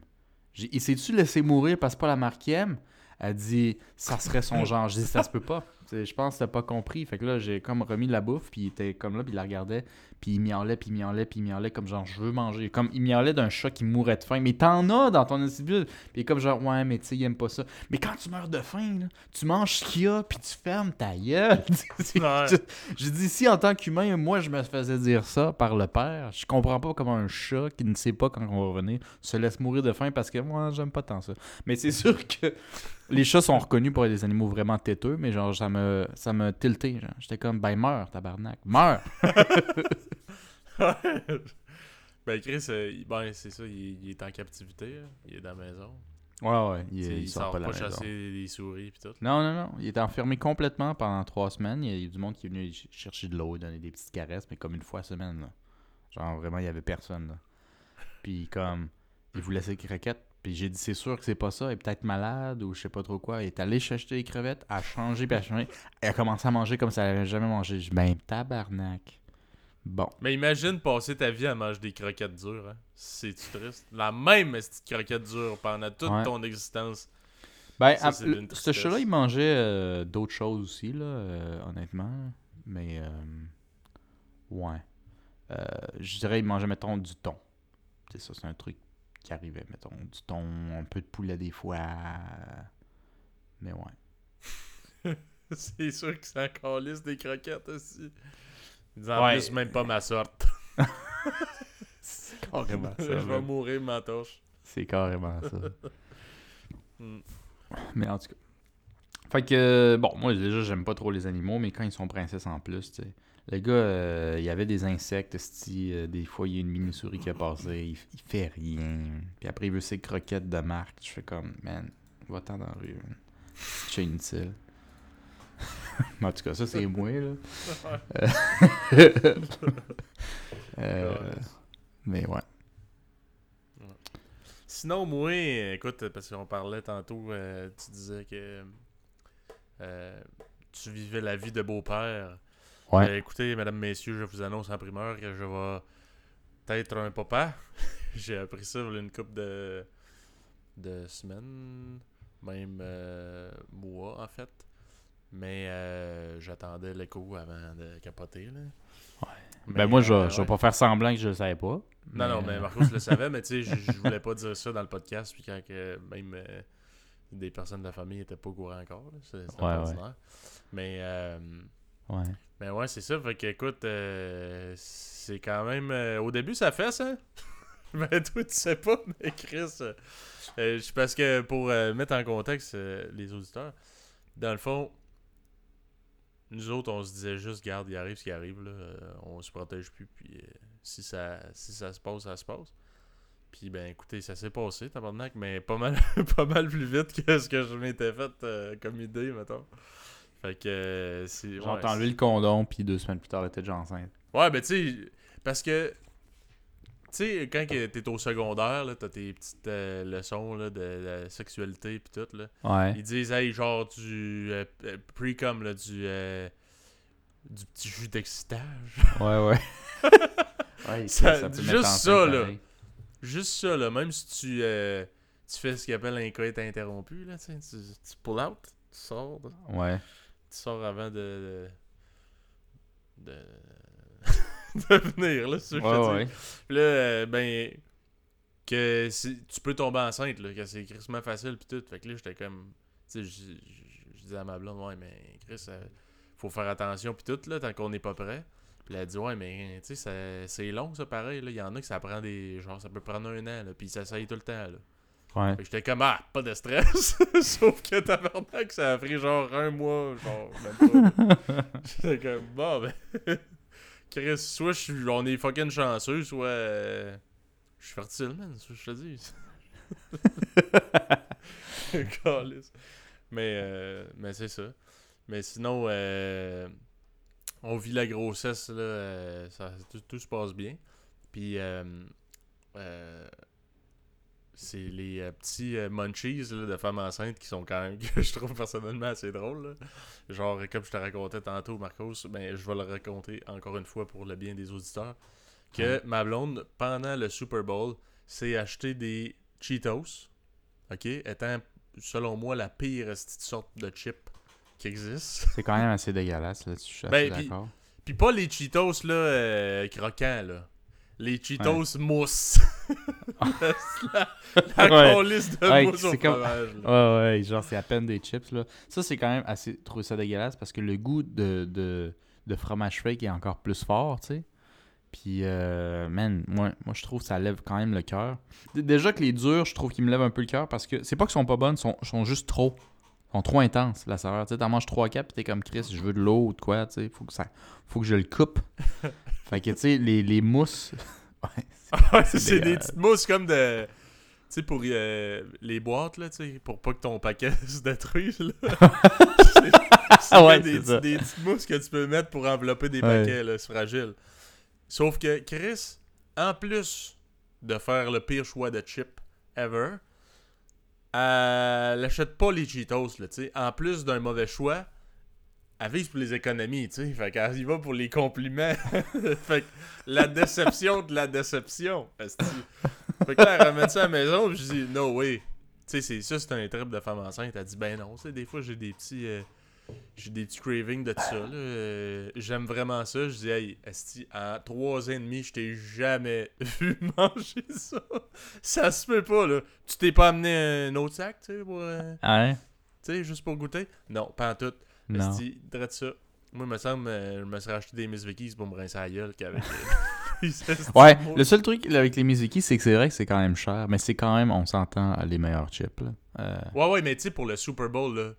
Il s'est-tu laissé mourir parce que c'est pas la marque qu'il aime? Elle dit, ça serait son (laughs) genre. Je dis, ça se peut pas. Je pense que t'as pas compris. Fait que là, j'ai comme remis de la bouffe, puis il était comme là, puis il la regardait, puis il miaulait, puis il miaulait, puis il miaulait, comme genre, je veux manger. Comme il miaulait d'un chat qui mourait de faim. Mais t'en as dans ton institut. Puis comme genre, ouais, mais tu sais, il aime pas ça. Mais quand tu meurs de faim, là, tu manges ce qu'il y a, puis tu fermes ta gueule. (laughs) Ouais. J'ai dit, si en tant qu'humain, moi, je me faisais dire ça par le père, je comprends pas comment un chat qui ne sait pas quand on va revenir se laisse mourir de faim parce que moi, j'aime pas tant ça. Mais c'est (laughs) sûr que les chats sont reconnus pour être des animaux vraiment têteux, mais genre, ça me, ça me tilté. J'étais comme, ben, meurs, tabarnak. Meurs! (laughs) ben, Chris, euh, ben, c'est ça, il, il est en captivité, là. il est dans la maison. Ouais, ouais, il, T'sais, il il sort sort pas pas, de la maison. chasser des souris pis tout. Non, non, non. Il était enfermé complètement pendant trois semaines. Il y a du monde qui est venu ch- chercher de l'eau, donner des petites caresses, mais comme une fois semaine. Là. Genre, vraiment, il y avait personne. Là. Puis, comme, il voulait ses croquettes. Puis, j'ai dit, c'est sûr que c'est pas ça. Il est peut-être malade ou je sais pas trop quoi. Il est allé chercher des crevettes, a changé, puis a changé. Elle a commencé à manger comme ça elle avait jamais mangé. Je dis, ben, tabarnak. Bon. Mais imagine passer ta vie à manger des croquettes dures, hein. C'est-tu triste? La même petite croquette dure pendant toute Ouais. ton existence. Ben, Ça, à- c'est le- d'une ce chat-là, il mangeait euh, d'autres choses aussi, là, euh, honnêtement. Mais, euh, ouais. Euh, je dirais, il mangeait, mettons, du thon. C'est ça, c'est un truc qui arrivait, mettons. Du thon, un peu de poulet des fois. Mais ouais. (laughs) c'est sûr que c'est encore liste des croquettes aussi. Ils en Ouais. plus même pas ma sorte. C'est (laughs) carrément Je vais mourir ma torche. C'est carrément ça. (laughs) Hmm. Mais en tout cas. Fait que, bon, moi déjà, j'aime pas trop les animaux, mais quand ils sont princesses en plus, tu sais. Le gars, euh, il y avait des insectes, esti, euh, des fois, il y a une mini-souris qui a passé, il, il fait rien. Puis après, il veut ses croquettes de marque. Je fais comme, man, va-t'en dans la rue. C'est inutile. (laughs) En tout cas, ça, c'est moi, là. (laughs) Euh, mais ouais. Sinon, moi, écoute, parce qu'on parlait tantôt, tu disais que euh, tu vivais la vie de beau-père. Ouais. Euh, écoutez, mesdames, messieurs, je vous annonce en primeur que je vais être un papa. (laughs) J'ai appris ça il y a une couple de, de semaines, même euh, mois en fait. Mais euh, j'attendais l'écho avant de capoter. Là. Mais, ben moi, je vais, je vais pas faire semblant que je le savais pas. Non, non, mais Marcos le (laughs) savait, mais tu sais, je, voulais pas dire ça dans le podcast, puis quand que même des personnes de la famille étaient pas au courant encore, c'est Ouais, ordinaire. Mais, euh, Ouais. mais ouais, c'est ça, fait que écoute, euh, c'est quand même. euh, au début, ça fait ça. (laughs) mais toi, tu sais pas, mais Chris, je- parce que pour mettre en contexte les auditeurs, dans le fond, nous autres, on se disait juste, garde, il arrive ce qui arrive, là, on se protège plus, puis si, ça, si ça se passe, ça se passe. Puis ben écoutez, ça s'est passé, tabarnak, mais pas mal, (laughs) pas mal plus vite que ce que je m'étais fait euh, comme idée, mettons. Fait que euh, c'est. J'ai ouais, entendu le condom, puis deux semaines plus tard, elle était déjà enceinte. Ouais, ben tu sais, parce que, tu sais, quand t'es au secondaire, là, t'as tes petites euh, leçons là, de, la sexualité pis tout, là. Ouais. Ils disent, hey, genre du pre-com, là, du, du petit jus d'excitage. Ouais, ouais. (laughs) ouais Ça- peut juste ça, là. pareil. Juste ça, là, même si tu, euh, tu fais ce qu'il appelle un coït interrompu, là, tu, tu, pull out, tu sors. Ouais. Tu sors avant de. de. de (laughs) venir, là, c'est ça que je Ouais, dis. ouais. Puis Là, euh, ben. Que tu peux tomber enceinte, là, que c'est crissement facile, pis tout. Fait que là, j'étais comme. Tu sais, je- je je disais à ma blonde, ouais, mais Chris, euh, faut faire attention, pis tout, là, tant qu'on n'est pas prêt. Puis elle a dit, ouais, mais tu sais, c'est long, ça, pareil. là. Il y en a que ça prend des. Genre, ça peut prendre un an, là, puis ça s'essaye tout le temps, là. Ouais. J'étais comme, ah, pas de stress. (laughs) Sauf que tabarnak, ça a pris genre un mois, genre, même pas. (laughs) J'étais comme, bon, ben. (laughs) Chris, soit je suis, on est fucking chanceux, soit. euh, je suis fertile, man, c'est je te dis. Mais euh, mais c'est ça. Mais sinon, euh, on vit la grossesse, là, euh, ça, tout, tout se passe bien. Puis, euh, euh, c'est les petits munchies là, de femmes enceintes qui sont quand même, (laughs) que je trouve personnellement assez drôles. là. Genre, comme je te racontais tantôt, Marcos, ben, je vais le raconter encore une fois pour le bien des auditeurs, que ma blonde, pendant le Super Bowl, s'est acheté des Cheetos, ok, étant, selon moi, la pire sorte de chip qui existe. C'est quand même assez dégueulasse, là, je suis Ben, d'accord. Puis pas les Cheetos, là, euh, croquants, là. Les Cheetos mousse. (laughs) la la (laughs) Ouais. de Ouais, mousse au comme- fromage, là. Ouais, ouais, genre, c'est à peine des chips, là. Ça, c'est quand même assez. trouver ça dégueulasse parce que le goût de, de, de fromage fake est encore plus fort, tu sais. Puis, euh, man, moi, moi, je trouve que ça lève quand même le cœur. Déjà que les durs, je trouve qu'ils me lèvent un peu le cœur parce que c'est pas qu'ils sont pas bonnes, ils sont, sont juste trop. Sont trop intenses, la saveur. Tu sais, t'en manges 3 4 puis t'es comme Chris, je veux de l'eau ou de quoi, tu sais. Faut que, ça, faut que je le coupe. (laughs) fait que, tu sais, les, les mousses. (laughs) ouais, Ah, (laughs) c'est des petites mousses comme de. Tu sais, pour euh, les boîtes, là, tu sais, pour pas que ton paquet se détruise, là. c'est c'est ouais, des, c'est des petites mousses que tu peux mettre pour envelopper des Ouais. paquets, là, c'est fragile. Sauf que Chris, en plus de faire le pire choix de chip ever, elle achète pas les Cheetos, là, tu sais. En plus d'un mauvais choix, elle vise pour les économies, tu sais. Fait qu'elle y va pour les compliments. (laughs) fait que la déception de la déception. Fait que là, elle ramène ça à la maison, puis je dis, no way. Tu sais, c'est ça, c'est un trip de femme enceinte. Elle dit, ben non, tu sais, des fois, j'ai des petits. euh, j'ai des petits cravings de ça. Euh, J'aime vraiment ça. Je dis, hey, Esti, en trois ans et demi, je t'ai jamais (laughs) vu manger ça. Ça se peut pas, là. Tu t'es pas amené un autre sac, tu sais, pour. euh, Hein? tu sais, juste pour goûter? Non, pas en tout. Non. Esti, drette ça. Moi, il me semble, euh, je me serais acheté des Miss Vickies pour me rincer la gueule qu'avec. (laughs) Ouais, le seul truc avec les Mizuki, c'est que c'est vrai que c'est quand même cher, mais c'est quand même, on s'entend, les meilleurs chips. Là. Euh, Ouais, ouais, mais tu sais, pour le Super Bowl, là.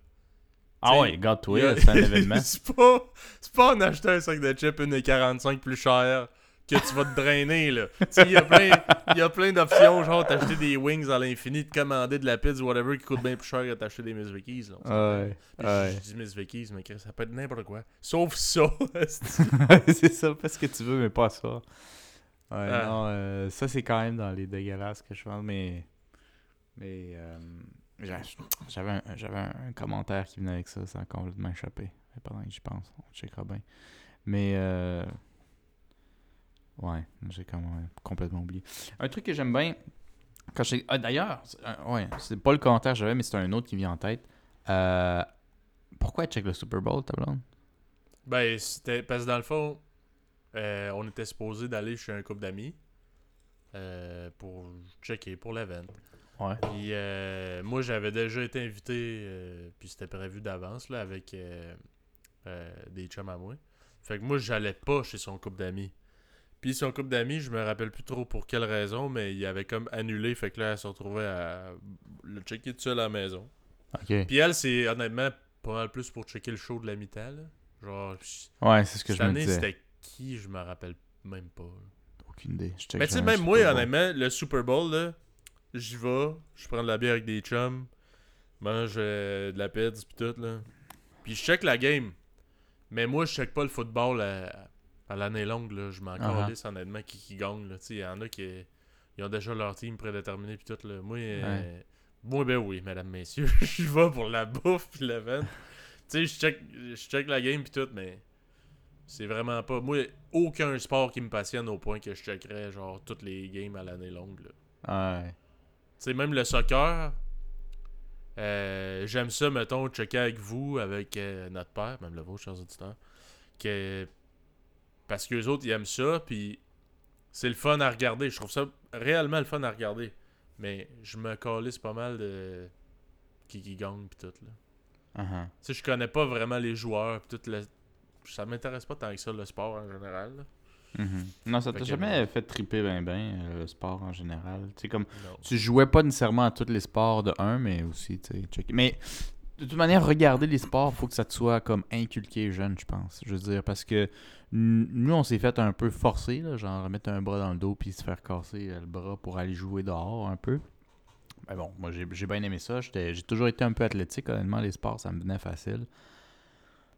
Ah T'sais, ouais, garde-toi, a- c'est un (laughs) événement. c'est pas, c'est pas en achetant un sac de chips une 45 plus cher que tu vas te drainer, là. (laughs) Tu sais, il y a plein, y a plein d'options, genre t'acheter des wings à l'infini, de commander de la pizza, whatever, qui coûte bien plus cher que t'acheter des Miss Vickies, là. Ouais. Je dis Miss Vickies, mais ça peut être n'importe quoi. Sauf ça, (laughs) c'est ça, fais ce que tu veux, mais pas ça. Ouais, Ah. non, euh, ça c'est quand même dans les dégueulasses que je pense, mais. Mais. euh, j'avais un, un, commentaire qui venait avec ça, ça a complètement échappé. Pendant que j'y pense, on checkera bien. Mais. Euh, ouais, j'ai complètement oublié. Un truc que j'aime bien. Quand j'ai- ah, D'ailleurs, un- ouais, c'est pas le commentaire que j'avais, mais c'est un autre qui vient en tête. Euh, pourquoi check le Super Bowl, ta blonde? Ben, c'était parce que dans le fond, euh, on était supposé d'aller chez un couple d'amis euh, pour checker pour l'event. Ouais. Puis euh, moi, j'avais déjà été invité, euh, puis c'était prévu d'avance là, avec euh, euh, des chums à moi. Fait que moi, j'allais pas chez son couple d'amis. Puis son couple d'amis, je me rappelle plus trop pour quelle raison, mais il avait comme annulé. Fait que là, elle se retrouvait à le checker tout seul à la maison. Ok. Puis elle, c'est honnêtement pas mal plus pour checker le show de la mi-temps. Genre, Ouais, c'est ce que cette je me année, disais. c'était qui, je me rappelle même pas. Aucune idée. Je Mais tu sais, même moi, honnêtement, le Super Bowl, là, j'y vais, je prends de la bière avec des chums, mange euh, de la pizza pis tout, là. Puis je check la game. Mais moi, je check pas le football à, à l'année longue, là. Je m'en Ah ah. calisse, honnêtement, qui, qui gagne, là. Tu sais, il y en a qui ils ont déjà leur team prédéterminé pis tout, là. Moi, euh, moi ben oui, mesdames, messieurs, (laughs) je vais pour la bouffe pis l'event. tu sais, je check, je check la game pis tout, mais c'est vraiment pas... Moi, aucun sport qui me passionne au point que je checkerais, genre, toutes les games à l'année longue, là. Ouais. Tu sais, même le soccer, euh, j'aime ça, mettons, checker avec vous, avec euh, notre père, même le vôtre, chers auditeurs, que... parce que les autres, ils aiment ça, puis c'est le fun à regarder. Je trouve ça réellement le fun à regarder. Mais je me calisse pas mal de qui, qui gagne, puis tout, là. Uh-huh. Tu sais, je connais pas vraiment les joueurs, pis tout le... Ça m'intéresse pas tant que ça, le sport en général. là. Mhm. Non, ça t'a jamais fait triper ben ben, euh, le sport en général? Tu comme, tu jouais pas nécessairement à tous les sports de un, mais aussi, tu. Mais, de toute manière, regarder les sports, faut que ça te soit comme inculqué jeune, je pense. Je veux dire, parce que nous, on s'est fait un peu forcer, là, genre mettre un bras dans le dos puis se faire casser le bras pour aller jouer dehors un peu. Mais bon, moi, j'ai j'ai bien aimé ça. J'étais- J'ai toujours été un peu athlétique, honnêtement, les sports, ça me venait facile.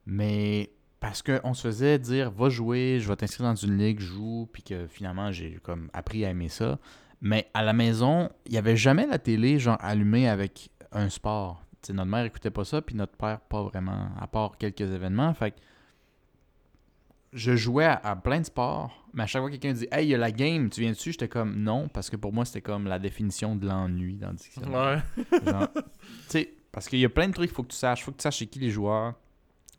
Mais parce qu'on se faisait dire, va jouer, je vais t'inscrire dans une ligue, joue, puis que finalement, j'ai comme appris à aimer ça. Mais à la maison, il n'y avait jamais la télé, genre, allumée avec un sport. Notre mère écoutait pas ça, puis notre père pas vraiment, à part quelques événements. Fait que je jouais à, à plein de sports, mais à chaque fois que quelqu'un dit Hey, il y a la game, tu viens dessus J'étais comme non, parce que pour moi, c'était comme la définition de l'ennui dans le dictionnaire. Ouais. Genre, parce qu'il y a plein de trucs qu'il faut que tu saches. Il faut que tu saches c'est qui les joueurs.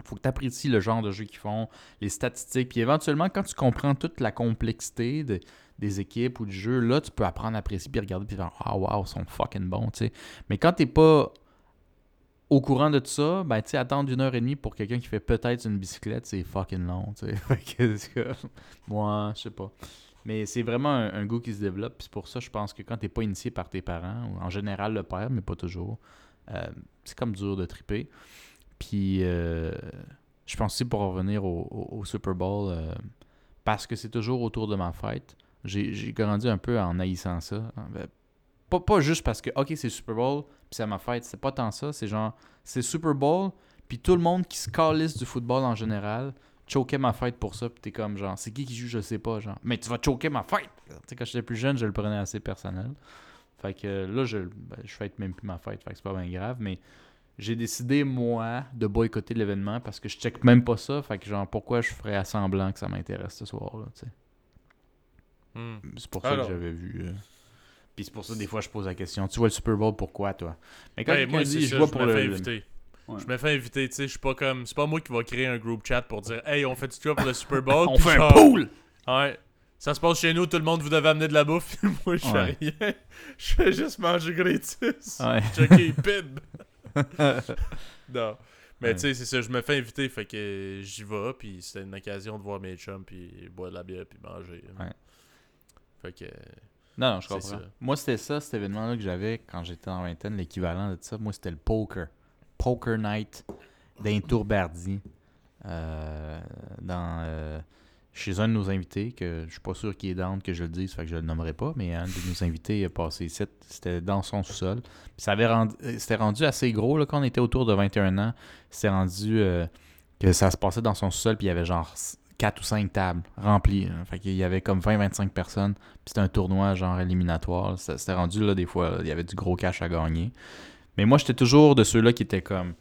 Faut que tu apprécies le genre de jeu qu'ils font, les statistiques. Puis éventuellement, quand tu comprends toute la complexité de- des équipes ou du jeu, là, tu peux apprendre à apprécier puis regarder puis faire Ah, wow, ils sont fucking bons. Mais quand t'es pas au courant de tout ça, ben, tu attendre une heure et demie pour quelqu'un qui fait peut-être une bicyclette, c'est fucking long, (laughs) Moi, je sais pas. Mais c'est vraiment un, un goût qui se développe. Puis c'est pour ça, je pense que quand t'es pas initié par tes parents, ou en général le père, mais pas toujours, euh, c'est comme dur de triper. Puis euh, je pense aussi pour revenir au, Super Bowl, euh, parce que c'est toujours autour de ma fête, j'ai grandi un peu en haïssant ça. Ben, Pas, pas juste parce que, ok, c'est Super Bowl, puis c'est ma fête. C'est pas tant ça. C'est genre, c'est Super Bowl, puis tout le monde qui se calisse du football en général choquait ma fête pour ça. Puis t'es comme, genre, c'est qui qui joue, je sais pas, genre. Mais tu vas choquer ma fête! Tu sais, quand j'étais plus jeune, je le prenais assez personnel. Fait que euh, là, je, ben, je fête même plus ma fête, fait que c'est pas bien grave, mais j'ai décidé, moi, de boycotter l'événement parce que je check même pas ça. Fait que, genre, pourquoi je ferais à semblant que ça m'intéresse ce soir-là, tu sais. Hmm. C'est pour ça que j'avais vu. euh. Puis c'est pour ça, des fois, je pose la question Tu vois le Super Bowl, pourquoi, toi? Mais quand Ben, quelqu'un moi, dit Je vois pour me le. inviter. Ouais. Je me fais inviter, tu sais, je suis pas comme... C'est pas moi qui va créer un group chat pour dire « Hey, on fait du quoi pour le Super Bowl? (laughs) » On fait un pool Ouais. Ça se passe chez nous, tout le monde, vous devez amener de la bouffe. (laughs) moi, je fais Ouais. rien. (laughs) Je fais juste manger gratis. Ouais. Checker pib. (laughs) non. Mais Ouais. tu sais, c'est ça, je me fais inviter, fait que j'y vais, puis c'est une occasion de voir mes chums, puis boire de la bière, puis manger. Ouais. Fait que... Non, non, je C'est comprends. ça. Moi, c'était ça, cet événement-là que j'avais quand j'étais en vingtaine, l'équivalent de ça. Moi, c'était le poker. Poker night d'un Tourbardi. euh, dans, euh, chez un de nos invités, que je suis pas sûr qu'il est down que je le dise, fait que je le nommerai pas, mais un de nos invités est passé c'était dans son sous-sol. Ça avait euh, c'était rendu assez gros, là, quand on était autour de 21 ans, c'était rendu euh, que ça se passait dans son sous-sol, puis il y avait genre 4 ou 5 tables remplies. là. Fait qu'il y avait comme 20-25 personnes, puis c'était un tournoi genre éliminatoire. C'était rendu, là, des fois, il y avait du gros cash à gagner. Mais moi, j'étais toujours de ceux-là qui étaient comme,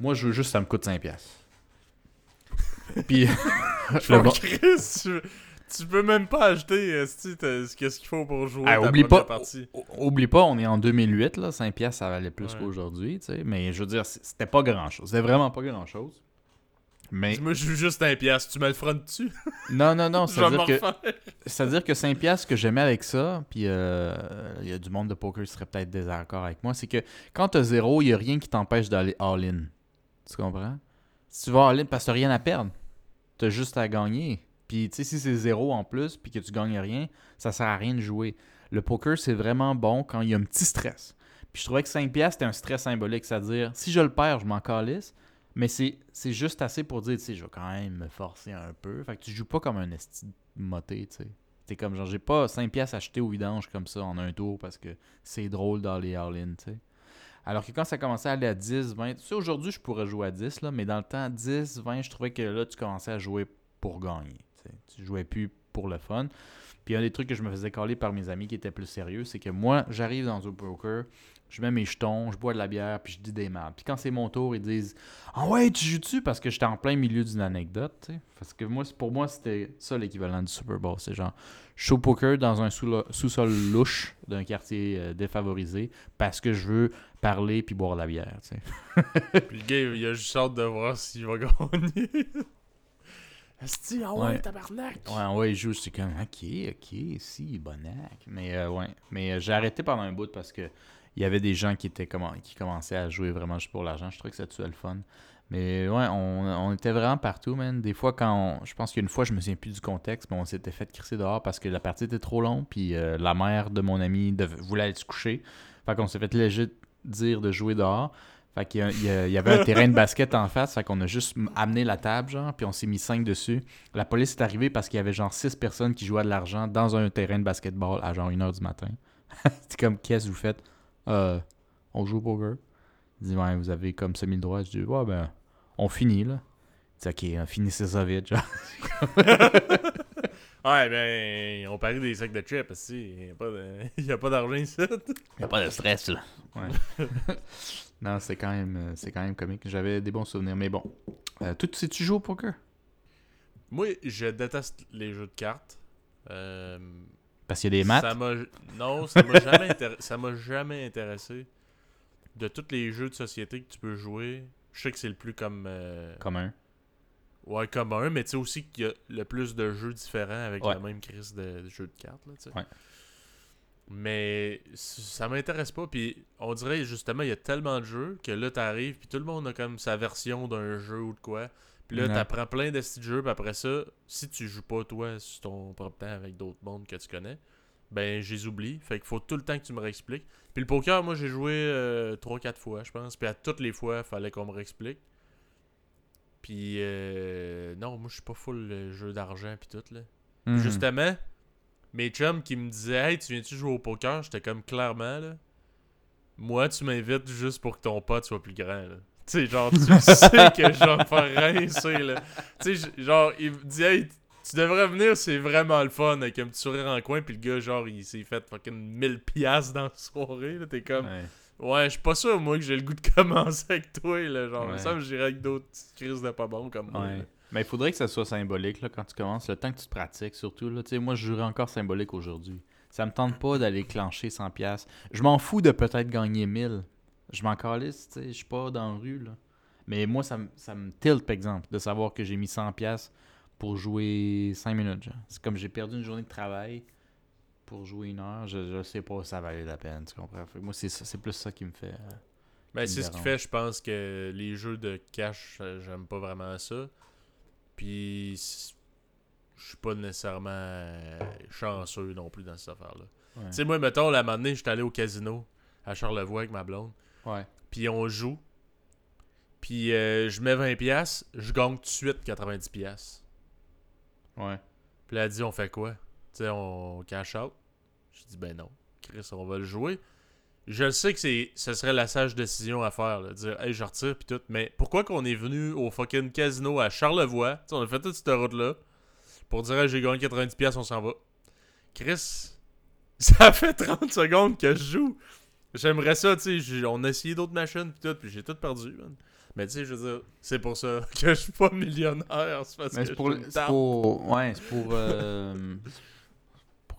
moi, je veux juste, ça me coûte 5 piastres. Puis, (laughs) Oh, (laughs) bon- Chris, tu, tu peux même pas acheter ce qu'est-ce qu'il faut pour jouer Ah, ta oublie première pas- partie? Oublie pas, on est en 2008, là, 5 piastres, ça valait plus Ouais. qu'aujourd'hui, tu sais. Mais je veux dire, c'était pas grand-chose. C'était vraiment pas grand-chose. Mais Moi, je joue juste un piastre. Tu me le feras dessus? (laughs) non, non, non, Je c'est-à-dire que, c'est-à-dire que 5 piastres, ce que j'aimais avec ça, puis euh, il y a du monde de poker qui serait peut-être désaccord avec moi, c'est que quand t'as zéro, il y a rien qui t'empêche d'aller all-in. Tu comprends? Si tu vas all-in parce que t'as rien à perdre, t'as juste à gagner. Puis, tu sais, si c'est zéro en plus, puis que tu gagnes rien, ça sert à rien de jouer. Le poker, c'est vraiment bon quand il y a un petit stress. Puis je trouvais que 5 piastres, c'était un stress symbolique, c'est-à-dire, si je le perds, je m'en calisse, mais c'est c'est juste assez pour dire, tu sais, je vais quand même me forcer un peu. Fait que tu joues pas comme un esti moté, tu sais. T'es comme, genre, j'ai pas 5 piastres achetés au vidange comme ça en un tour parce que c'est drôle dans les all-in, tu sais. Alors que quand ça commençait à aller à 10, 20, tu sais, aujourd'hui, je pourrais jouer à 10, là, mais dans le temps, 10, 20, je trouvais que là, tu commençais à jouer pour gagner. tu jouais plus pour le fun. Puis un des trucs que je me faisais caler par mes amis qui étaient plus sérieux, c'est que moi, j'arrive dans un poker, je mets mes jetons, je bois de la bière, puis je dis des maps. Puis quand c'est mon tour, ils disent Ah ouais, tu joues-tu Parce que j'étais en plein milieu d'une anecdote. Parce que moi, pour moi, c'était ça l'équivalent du Super Bowl. C'est genre, je suis au poker dans un sous- sous-sol louche d'un quartier euh, défavorisé parce que je veux parler puis boire de la bière. tu sais. (laughs) Puis le gars, il a juste hâte de voir s'il va gagner. (laughs) Esti, ah ouais, Ouais. tabarnak! Ouais, ouais, il joue, c'est comme, ok, ok, si, bonac. Mais euh, ouais, mais euh, j'ai arrêté pendant un bout parce que il y avait des gens qui étaient comment, qui commençaient à jouer vraiment juste pour l'argent. Je trouvais que ça tuait le fun. Mais ouais, on, on était vraiment partout, man. Des fois, quand on- je pense qu'une fois, je me souviens plus du contexte, mais on s'était fait crisser dehors parce que la partie était trop longue, puis euh, la mère de mon ami voulait aller se coucher. Fait qu'on s'est fait léger dire de jouer dehors. Fait qu'il y, il y avait un terrain de basket en face, fait qu'on a juste amené la table, genre, puis on s'est mis cinq dessus. La police est arrivée parce qu'il y avait genre six personnes qui jouaient de l'argent dans un terrain de basketball à genre 1h du matin. (laughs) C'est comme, qu'est-ce que vous faites? Euh, on joue au poker. Il dit, ouais, vous avez comme semi le droit. Je dis, ouais, ben, on finit, là. Il dit, ok, finissez ça vite, genre. (laughs) Ouais, ben, on parie des sacs de chips, aussi. Il n'y a pas de- (laughs) il y a pas d'argent ici. Y a pas de stress, là. Ouais. (laughs) non, c'est quand même, euh, c'est quand même comique. J'avais des bons souvenirs, mais bon. Euh, toi, tu sais-tu jouer au poker? Moi, je déteste les jeux de cartes. Euh, Parce qu'il y a des maths? Ça. Non, ça m'a jamais, intér- (laughs) ça m'a jamais intéressé. De tous les jeux de société que tu peux jouer, je sais que c'est le plus comme... euh, commun. Ouais, commun, mais tu sais aussi qu'il y a le plus de jeux différents avec Ouais. la même crise de, de jeux de cartes, là, tu sais. Ouais. Mais ça m'intéresse pas, puis on dirait justement, il y a tellement de jeux que là, t'arrives, puis tout le monde a comme sa version d'un jeu ou de quoi. Puis là, t'apprends plein de petits jeux, puis après ça, si tu joues pas toi sur ton propre temps avec d'autres mondes que tu connais, ben je les oublie. Fait qu'il faut tout le temps que tu me réexpliques. Puis le poker, moi j'ai joué 3-4 fois, je pense. Puis à toutes les fois, fallait qu'on me réexplique. Puis euh, non, moi je suis pas full euh, jeu d'argent puis tout là. Mhm. Justement, mes chums qui me disaient Hey, tu viens-tu jouer au poker? J'étais comme clairement là. Moi, tu m'invites juste pour que ton pote soit plus grand là. Tu sais, genre, tu (laughs) sais que je vais me faire rincer là. Tu sais, genre, il me dit Hey, tu devrais venir, c'est vraiment le fun avec un petit sourire en coin. Puis le gars, genre, il s'est fait fucking 1000 piastres dans la soirée là. T'es comme Ouais. Ouais, je suis pas sûr, moi, que j'ai le goût de (laughs) commencer avec toi, là. Genre, Ouais. ça, me j'irais avec d'autres crises de pas bon comme moi. Là. Mais il faudrait que ça soit symbolique là, quand tu commences, le temps que tu te pratiques surtout. Là. Tu sais, Moi, je jouerais encore symbolique aujourd'hui. Ça me tente pas d'aller clencher 100$. piastres. Je m'en fous de peut-être gagner 1000$. Je m'en calisse, tu sais, je suis pas dans la rue. Là. Mais moi, ça, me- ça me tilt, par exemple, de savoir que j'ai mis 100$ piastres pour jouer 5 minutes. genre. C'est comme j'ai perdu une journée de travail pour jouer une heure. Je, je sais pas si ça valait la peine, tu comprends? Fait que moi, c'est ça- c'est plus ça qui me fait. euh, Ben, c'est ce qui fait, je pense, que les jeux de cash, euh, j'aime pas vraiment ça. Puis, je suis pas nécessairement euh, chanceux non plus dans cette affaire-là. ouais. Tu sais, moi, mettons, la année, j'étais allé au casino à Charlevoix avec ma blonde. Ouais. Puis on joue. Puis euh, je mets 20$, piastres, je gagne tout de suite 90$. piastres. Ouais. Puis elle dit, on fait quoi? Tu sais, on cash out. Je dis, ben non. Chris, on va le jouer. Je le sais que c'est, ce serait la sage décision à faire, là, de dire, hey, je retire, puis tout. Mais pourquoi qu'on est venu au fucking casino à Charlevoix? Tu sais, on a fait toute cette route-là pour dire, hey, j'ai gagné 90$, piastres, on s'en va. Chris, (laughs) ça fait 30 secondes que je joue. J'aimerais ça, tu sais. On a essayé d'autres machines, puis tout, puis j'ai tout perdu, man. Mais tu sais, je veux dire, c'est pour ça (laughs) que je suis pas millionnaire. C'est parce Mais que c'est pour, c'est. Ouais, c'est pour. euh, pour (laughs)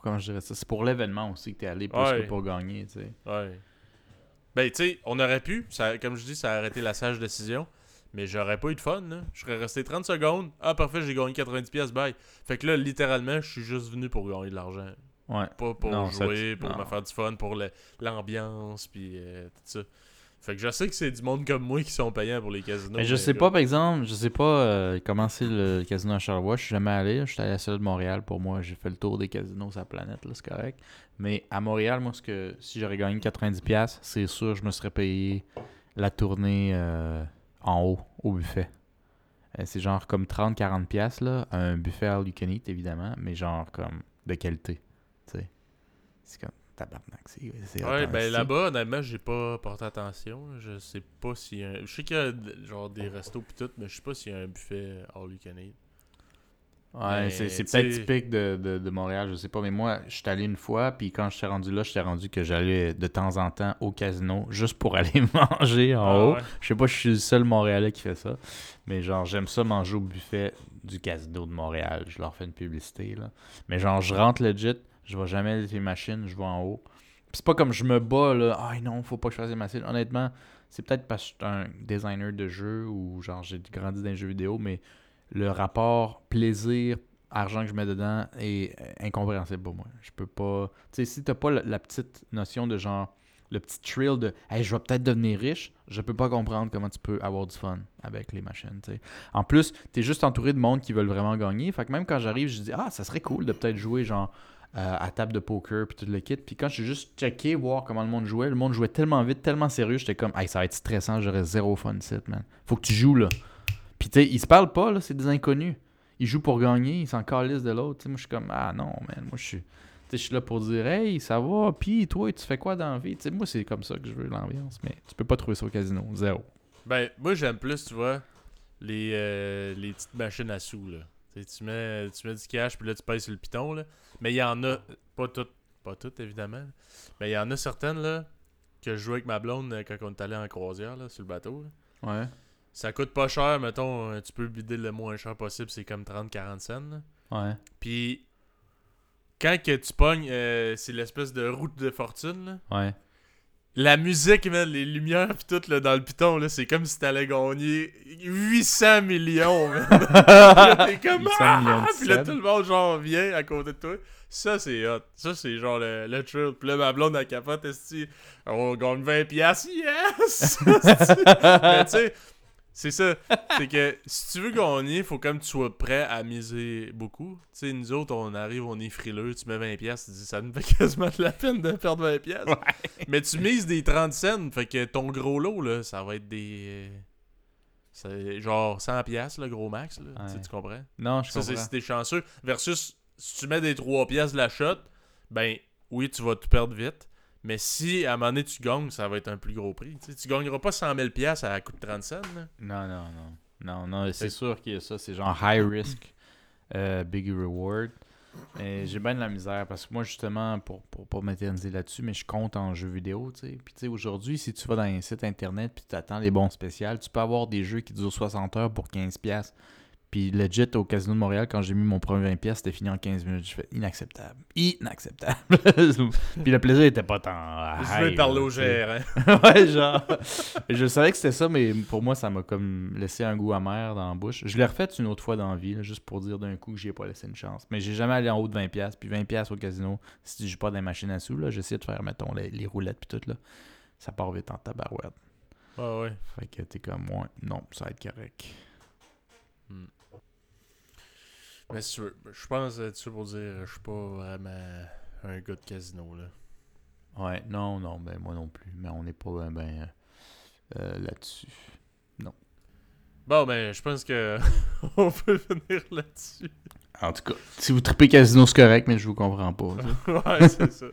comment je dirais ça C'est pour l'événement aussi que t'es allé plus Ouais. que pour gagner, tu sais. Ouais. Ben, tu sais, on aurait pu, ça, comme je dis, ça a arrêté la sage décision, mais j'aurais pas eu de fun, là. Je serais resté 30 secondes. Ah, parfait, j'ai gagné 90 pièces bye. Fait que là, littéralement, je suis juste venu pour gagner de l'argent. Ouais. Pas pour Non, jouer, tu- pour non. me faire du fun, pour le- l'ambiance, puis euh, tout ça. Fait que je sais que c'est du monde comme moi qui sont payants pour les casinos. Mais je sais là. pas, par exemple, je sais pas euh, comment c'est le casino à Charlevoix. Je suis jamais allé. Je suis allé à celui de Montréal. Pour moi, j'ai fait le tour des casinos sur la planète, là, c'est correct. Mais à Montréal, moi, ce que si j'aurais gagné 90$, c'est sûr je me serais payé la tournée euh, en haut, au buffet. Euh, c'est genre comme 30-40$, là. Un buffet all you can eat, évidemment, mais genre comme de qualité. Tu sais. C'est comme tabarnak. C'est, Ouais, ben là-bas, honnêtement, j'ai pas porté attention. Je sais pas s'il y a un... Je sais qu'il y a genre des restos pis tout, mais je sais pas s'il y a un buffet all you can eat. Ouais, c'est peut-être typique de, de, de, Montréal, je sais pas. Mais moi, je suis allé une fois, puis quand je suis rendu là, je suis rendu que j'allais de temps en temps au casino juste pour (laughs) aller manger en ah haut. Je sais pas, je suis le seul Montréalais qui fait ça. Mais genre, j'aime ça manger au buffet du casino de Montréal. Je leur fais une publicité, là. Mais genre, je rentre legit, je vais jamais les machines, je vais en haut. Puis c'est pas comme je me bats, là. Ah non, faut pas que je fasse les machines. Honnêtement, c'est peut-être parce que je suis un designer de jeux ou genre j'ai grandi dans les jeux vidéo, mais le rapport plaisir argent que je mets dedans est incompréhensible pour moi. Je peux pas. Tu sais, si t'as pas la, petite notion de genre. Le petit thrill de hey, je vais peut-être devenir riche, je peux pas comprendre comment tu peux avoir du fun avec les machines. En plus, tu es juste entouré de monde qui veulent vraiment gagner. Fait que même quand j'arrive, je dis Ah, ça serait cool de peut-être jouer genre à table de poker puis tout le kit. Puis quand j'ai juste checké, voir comment le monde jouait, le monde jouait tellement vite, tellement sérieux, j'étais comme Hey, ça va être stressant, j'aurais zéro fun set, man. Faut que tu joues là. Puis tu sais, ils se parlent pas, là, c'est des inconnus. Ils jouent pour gagner, ils s'en calissent de l'autre. Moi, je suis comme, ah non, man, moi, je suis. je suis là pour dire, hey, ça va, puis toi, tu fais quoi dans la vie? moi, c'est comme ça que je veux l'ambiance, mais tu peux pas trouver ça au casino, zéro. Ben, moi, j'aime plus, tu vois, les, euh, les petites machines à sous, là. Tu mets, tu mets du cash, puis là, tu payes sur le piton, là. Mais il y en a, pas toutes, pas toutes, évidemment, mais il y en a certaines, là, que je jouais avec ma blonde euh, quand on est allé en croisière, là, sur le bateau, Ouais. Ça coûte pas cher, mettons, euh, tu peux bider le moins cher possible, c'est comme 30-40 cents. Ouais. Puis, quand que tu pognes, euh, c'est l'espèce de route de fortune. Là. Ouais. La musique, les lumières pis tout là, dans le piton, là, c'est comme si t'allais gagner 800 millions. (laughs) T'es comme ah! Puis là, tout le monde genre vient à côté de toi. Ça, c'est hot. Ça, c'est genre le, le thrill. Puis là, ma blonde, à capote, on gagne 20 piastres? Yes! (laughs) (laughs) Mais tu sais c'est ça. c'est que si tu veux gagner, il faut comme tu sois prêt à miser beaucoup. Tu sais, nous autres, on arrive, on est frileux, tu mets 20$, tu dis ça me fait (laughs) quasiment de la peine de perdre 20$. Mais tu mises des 30 cents, fait que ton gros lot, là, ça va être des. C'est genre 100$ le gros max, là. Tu comprends? Non, je comprends. Ça, c'est si t'es chanceux. Versus si tu mets des 3$ de la shot, ben oui, tu vas tout perdre vite. Mais si à un moment donné tu gagnes, ça va être un plus gros prix. Tu, tu gagneras pas 100 000 à coût de 30 cents. Non, non, non. Non, non, c'est sûr qu'il y a ça. C'est genre high risk, euh, big reward. Et j'ai bien de la misère parce que moi, justement, pour, pour pas m'éterniser là-dessus, mais je compte en jeux vidéo, sais. Puis, tu sais, aujourd'hui, si tu vas dans un site internet puis tu attends les bons spéciales, tu peux avoir des jeux qui durent 60 heures pour 15$. Puis legit, au Casino de Montréal, quand j'ai mis mon premier 20 pièces, c'était fini en 15 minutes. Je fais inacceptable. Inacceptable. (laughs) puis le plaisir était pas tant... Je vais parler au GR, (laughs) ouais, genre... je savais que c'était ça, mais pour moi, ça m'a comme laissé un goût amer dans la bouche. Je l'ai refait une autre fois dans la vie, juste pour dire d'un coup que j'ai pas laissé une chance. Mais j'ai jamais allé en haut de 20 pièces. Puis 20 pièces au casino, si je pas dans les machines à sous, là, j'essaie de faire, mettons, les, roulettes puis tout, là. Ça part vite en tabarouette. Ouais, ouais. Fait que t'es comme, ouais, non, ça va être correct. Hmm. Mais si tu veux, je pense être sûr pour dire, je suis pas vraiment un gars de casino, là. Ouais, non, non, ben moi non plus. Mais on n'est pas ben, ben euh, là-dessus. Non. Bon, ben, je pense que (laughs) on peut venir là-dessus. En tout cas, si vous tripez casino, c'est correct, mais je vous comprends pas. (laughs) ouais, c'est ça.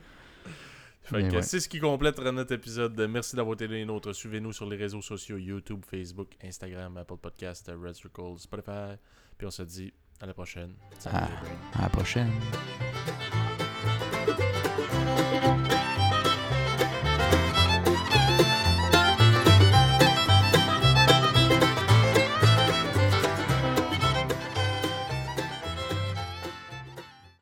(laughs) c'est ce qui complète notre épisode. Merci d'avoir été les nôtres. Suivez-nous sur les réseaux sociaux YouTube, Facebook, Instagram, Apple Podcast, Red Circle, Spotify. Puis on se dit à la prochaine. Salut, à, à la prochaine.